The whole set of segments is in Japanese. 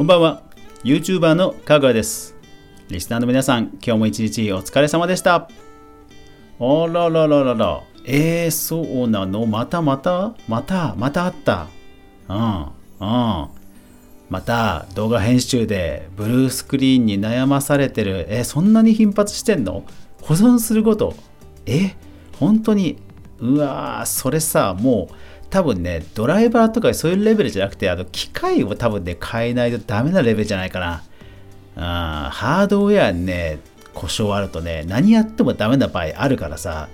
こんばんは。YouTuber のかぐわです。リスナーの皆さん今日も一日お疲れ様でした。あららららら。えー、そうなの？またまた？またまたあった？うんうん。また動画編集でブルースクリーンに悩まされてる。えそんなに頻発してんの？保存すること？え本当に？うわーそれさもう多分ねドライバーとかそういうレベルじゃなくてあの機械を多分ね変えないとダメなレベルじゃないかな。あハードウェアにね故障あるとね何やってもダメな場合あるからさ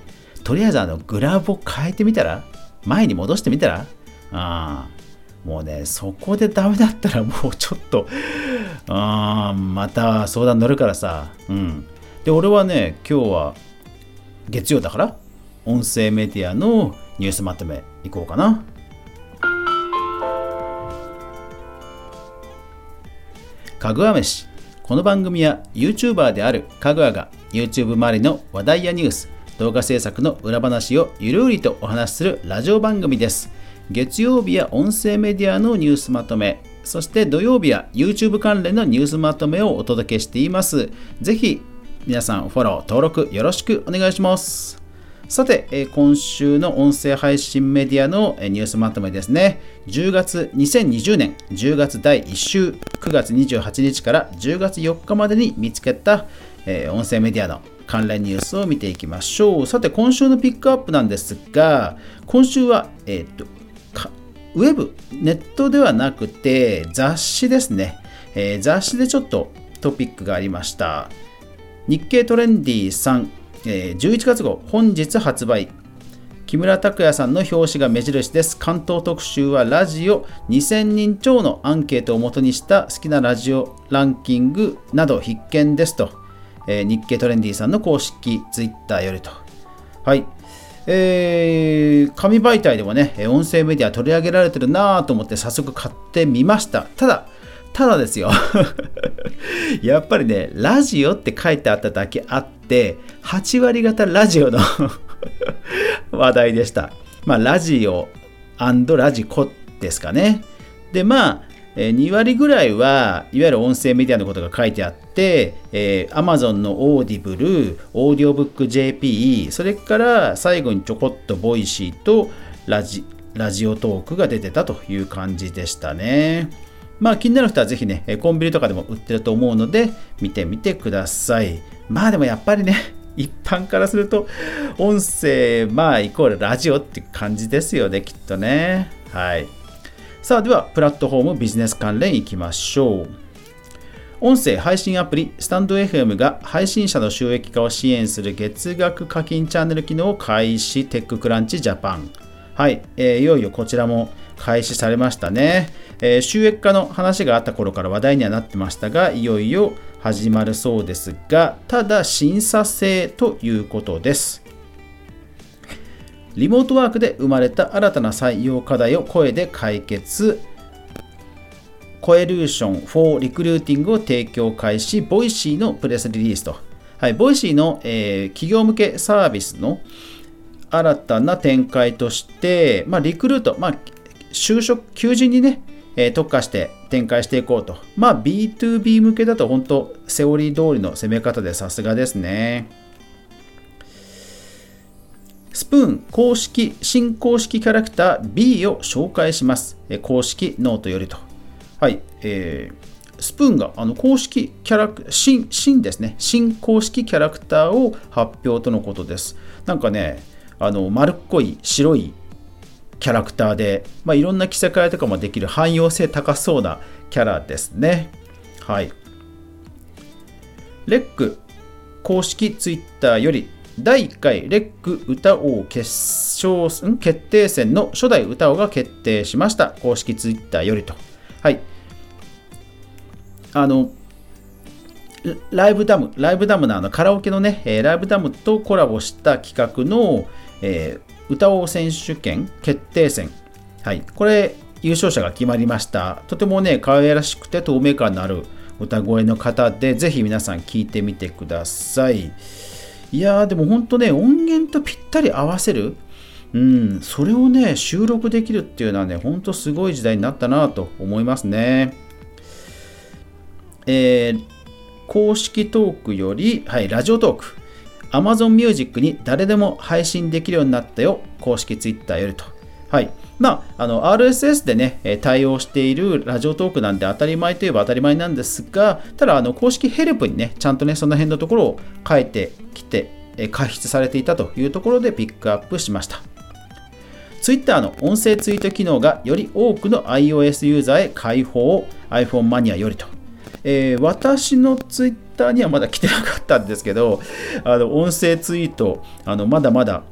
とりあえずあのグラブを変えてみたら前に戻してみたらあもうねそこでダメだったらもうちょっとあまた相談乗るからさうん。で俺はね今日は月曜だから音声メディアのニュースまとめいこうかな。かぐわ飯。この番組は YouTuber であるかぐわが YouTube 周りの話題やニュース動画制作の裏話をゆるりとお話しするラジオ番組です。月曜日は音声メディアのニュースまとめそして土曜日は YouTube 関連のニュースまとめをお届けしています。ぜひ皆さんフォロー登録よろしくお願いします。さて、え今週の音声配信メディアのニュースまとめですね。10月2020年10月第1週9月28日から10月4日までに見つけた、え音声メディアの関連ニュースを見ていきましょう。さて、今週のピックアップなんですが、今週は、えー、とウェブ、ネットではなくて雑誌ですね。えー、雑誌でちょっとトピックがありました。日経トレンディさんえー、11月号本日発売。木村拓哉さんの表紙が目印です。関東特集はラジオ2000人超のアンケートをもとにした好きなラジオランキングなど必見ですと、えー、日経トレンディさんの公式ツイッターよりと。はい。えー、紙媒体でもね音声メディア取り上げられてるなと思って早速買ってみました。ただただですよ やっぱりね、ラジオって書いてあっただけあって、8割方ラジオの 話題でした。まあ、ラジオラジコですかね。で、まあ、2割ぐらいはいわゆる音声メディアのことが書いてあって、えー、Amazon のオーディブル、オーディオブック JP、それから最後にちょこっとボイシーとラジラジオトークが出てたという感じでしたね。まあ気になる人はぜひね、コンビニとかでも売ってると思うので、見てみてください。まあでもやっぱりね、一般からすると、音声、まあイコールラジオって感じですよね、きっとね。はい。さあ、では、プラットフォームビジネス関連いきましょう。音声配信アプリ、スタンド FM が配信者の収益化を支援する月額課金チャンネル機能を開始、テッククランチジャパン。はい、えー、いよいよこちらも開始されましたね、えー、収益化の話があった頃から話題にはなってましたがいよいよ始まるそうですがただ審査制ということです。リモートワークで生まれた新たな採用課題を声で解決。コエルーション for リクルーティングを提供開始ボイシーのプレスリリースと、はい、ボイシーの、えー、企業向けサービスの新たな展開として、まあ、リクルート、まあ、就職、求人にね、えー、特化して展開していこうと。まあ B2B 向けだと本当セオリー通りの攻め方でさすがですね。スプーン公式、新公式キャラクター B を紹介します。え公式ノートよりと。はい、えー、スプーンがあの公式キャラク新、新ですね。新公式キャラクターを発表とのことです。なんかね、あの丸っこい白いキャラクターで、まあ、いろんな着せ替えとかもできる汎用性高そうなキャラですね。はい。レック公式ツイッターより第1回レック歌王決勝決定戦の初代歌王が決定しました。公式ツイッターよりと。はい。あの、ライブダム、ライブダムのあのカラオケのね、ライブダムとコラボした企画の、えー、歌おう選手権決定戦。はい。これ、優勝者が決まりました。とてもね、可愛らしくて透明感のある歌声の方で、ぜひ皆さん聴いてみてください。いやー、でも本当ね、音源とぴったり合わせる。うん、それをね、収録できるっていうのはね、ほんとすごい時代になったなと思いますね。えー、公式トークより、はい、ラジオトーク、Amazon Music に誰でも配信できるようになったよ、公式 Twitter よりと。はい。まあ、あの RSS でね、対応しているラジオトークなんて当たり前といえば当たり前なんですが、ただ、あの公式ヘルプにね、ちゃんとね、その辺のところを書いてきて、開筆されていたというところでピックアップしました。Twitter の音声ツイート機能がより多くの iOS ユーザーへ開放を iPhone マニアよりと。えー、私の Twitter にはまだ来てなかったんですけど、あの音声ツイート、あのまだまだ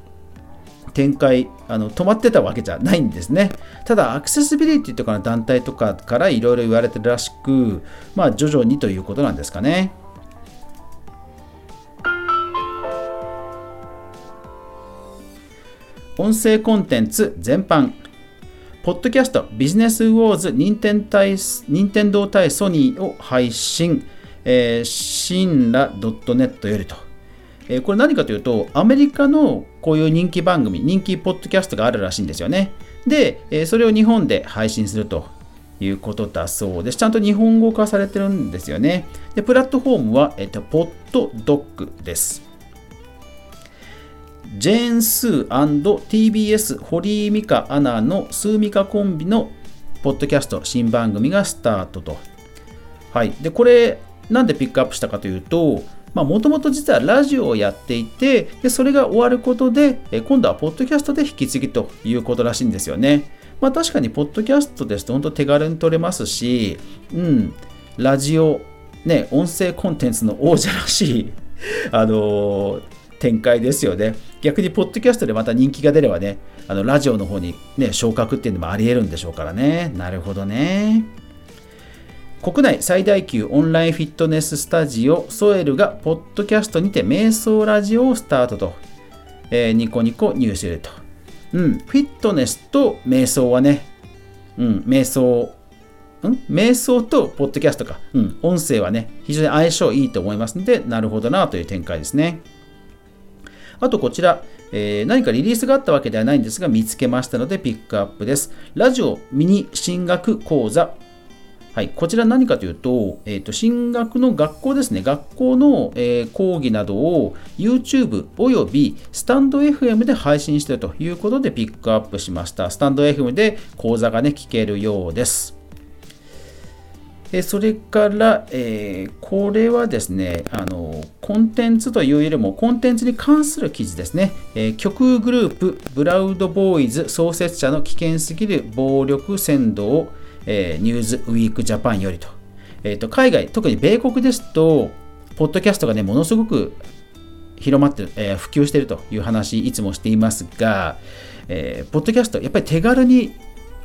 展開あの止まってたわけじゃないんですね。ただ、アクセシビリティとかの団体とかからいろいろ言われてるらしく、まあ、徐々にということなんですかね。音声コンテンツ全般。ポッドキャストビジネスウォーズ任天堂対ソニーを配信、えー、シンラ .net よりと。えー、これ何かというと、アメリカのこういう人気番組、人気ポッドキャストがあるらしいんですよね。で、えー、それを日本で配信するということだそうです。ちゃんと日本語化されてるんですよね。で、プラットフォームは、えっと、ポッドドッグです。ジェーン・スー &TBS 堀井美香アナのスーミカコンビのポッドキャスト新番組がスタートと。はい。で、これ、なんでピックアップしたかというと、もともと実はラジオをやっていてで、それが終わることで、今度はポッドキャストで引き継ぎということらしいんですよね。まあ確かに、ポッドキャストですと本当手軽に撮れますし、うん、ラジオ、ね、音声コンテンツの王者らしい、あのー展開ですよね。逆に、ポッドキャストでまた人気が出ればね、あのラジオの方にね、昇格っていうのもあり得るんでしょうからね。なるほどね。国内最大級オンラインフィットネススタジオソエルがポッドキャストにて瞑想ラジオをスタートと、えー、ニコニコニュースレと。うん、フィットネスと瞑想はね、うん、瞑想、ん瞑想とポッドキャストか、うん、音声はね、非常に相性いいと思いますので、なるほどなという展開ですね。あとこちら、えー、何かリリースがあったわけではないんですが、見つけましたのでピックアップです。ラジオミニ進学講座。はい、こちら何かというと、えー、と進学の学校ですね、学校の、えー、講義などを YouTube およびスタンド FM で配信しているということでピックアップしました。スタンド FM で講座がね、聞けるようです。えそれから、えー、これはですねあの、コンテンツというよりもコンテンツに関する記事ですね。えー、極グループ、ブラウドボーイズ創設者の危険すぎる暴力扇動、えー、ニューズウィークジャパンよりと。えーと、海外、特に米国ですと、ポッドキャストがね、ものすごく広まって、えー、普及しているという話、いつもしていますが、えー、ポッドキャスト、やっぱり手軽に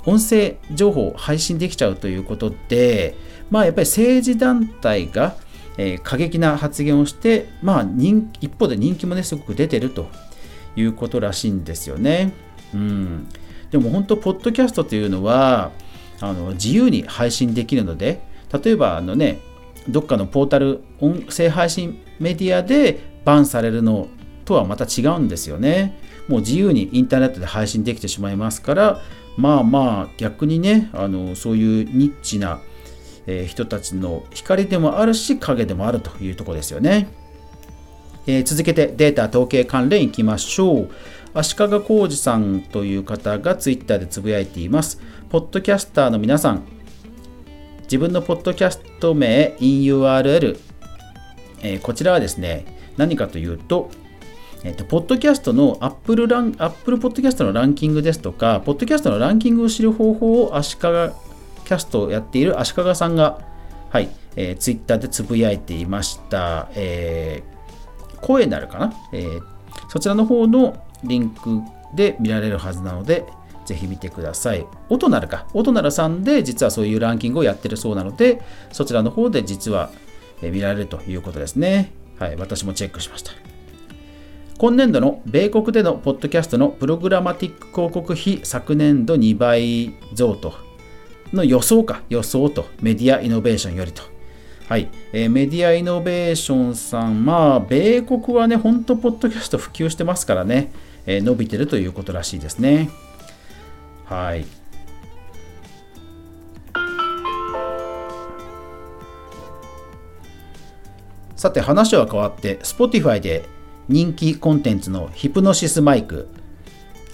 音声情報を配信できちゃうということで、まあ、やっぱり政治団体が、えー、過激な発言をして、まあ、人一方で人気もねすごく出てるということらしいんですよね。うん、でも本当、ポッドキャストというのはあの自由に配信できるので、例えばあの、ね、どっかのポータル、音声配信メディアでバンされるのとはまた違うんですよね。もう自由にインターネットで配信できてしまいますから、まあまあ逆にね、あのそういうニッチなえ、人たちの光でもあるし影でもあるというとこですよね。えー、続けてデータ統計関連いきましょう。足利浩二さんという方がツイッターでつぶやいています。ポッドキャスターの皆さん、自分のポッドキャスト名、InURL、えー、こちらはですね、何かというと、えっ、ー、と、ポッドキャストの Apple, ラン Apple ポッドキャストのランキングですとか、ポッドキャストのランキングを知る方法を足利キャストをやっている足利さんが、はい、えー、ツイッターでつぶやいていました。えー、声なるかな、えー、そちらの方のリンクで見られるはずなので、ぜひ見てください。音なるか。音なるさんで実はそういうランキングをやってるそうなので、そちらの方で実は見られるということですね。はい、私もチェックしました。今年度の米国でのポッドキャストのプログラマティック広告費昨年度2倍増との予想か、予想と、メディアイノベーションよりと。はい、えー、メディアイノベーションさん、まあ、米国はね、本当、ポッドキャスト普及してますからね、え、伸びてるということらしいですね。はい。さて話は変わって Spotify で人気コンテンツのヒプノシスマイク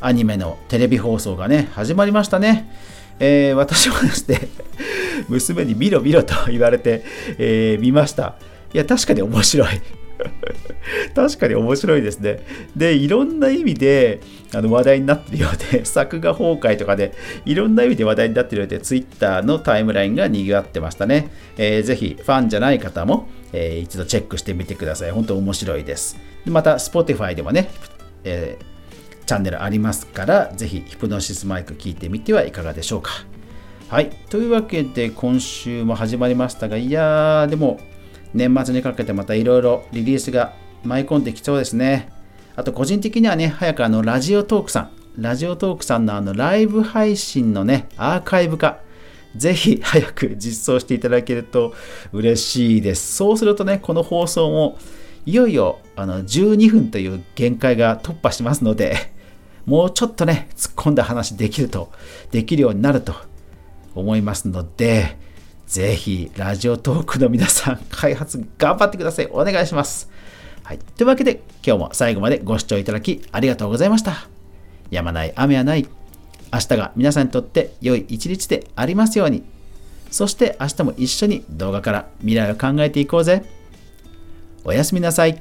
アニメのテレビ放送がね始まりましたね、えー、私はですね 娘に見ろ見ろと言われて、えー、見ましたいや確かに面白い 確かに面白いですね。で、いろんな意味であの話題になってるようで、作画崩壊とかで、いろんな意味で話題になってるようで、Twitter のタイムラインが賑わってましたね。えー、ぜひ、ファンじゃない方も、えー、一度チェックしてみてください。本当面白いです。また、Spotify でもね、えー、チャンネルありますから、ぜひ、ヒプノシスマイク聞いてみてはいかがでしょうか。はい。というわけで、今週も始まりましたが、いやー、でも、年末にかけてまたいろいろリリースが舞い込んできそうですね。あと個人的にはね、早くあのラジオトークさん、ラジオトークさんのあのライブ配信のね、アーカイブ化、ぜひ早く実装していただけると嬉しいです。そうするとね、この放送もいよいよあの12分という限界が突破しますので、もうちょっとね、突っ込んだ話できると、できるようになると思いますので、ぜひ、ラジオトークの皆さん、開発頑張ってください。お願いします。はい。というわけで、今日も最後までご視聴いただきありがとうございました。やまない雨はない。明日が皆さんにとって良い一日でありますように。そして明日も一緒に動画から未来を考えていこうぜ。おやすみなさい。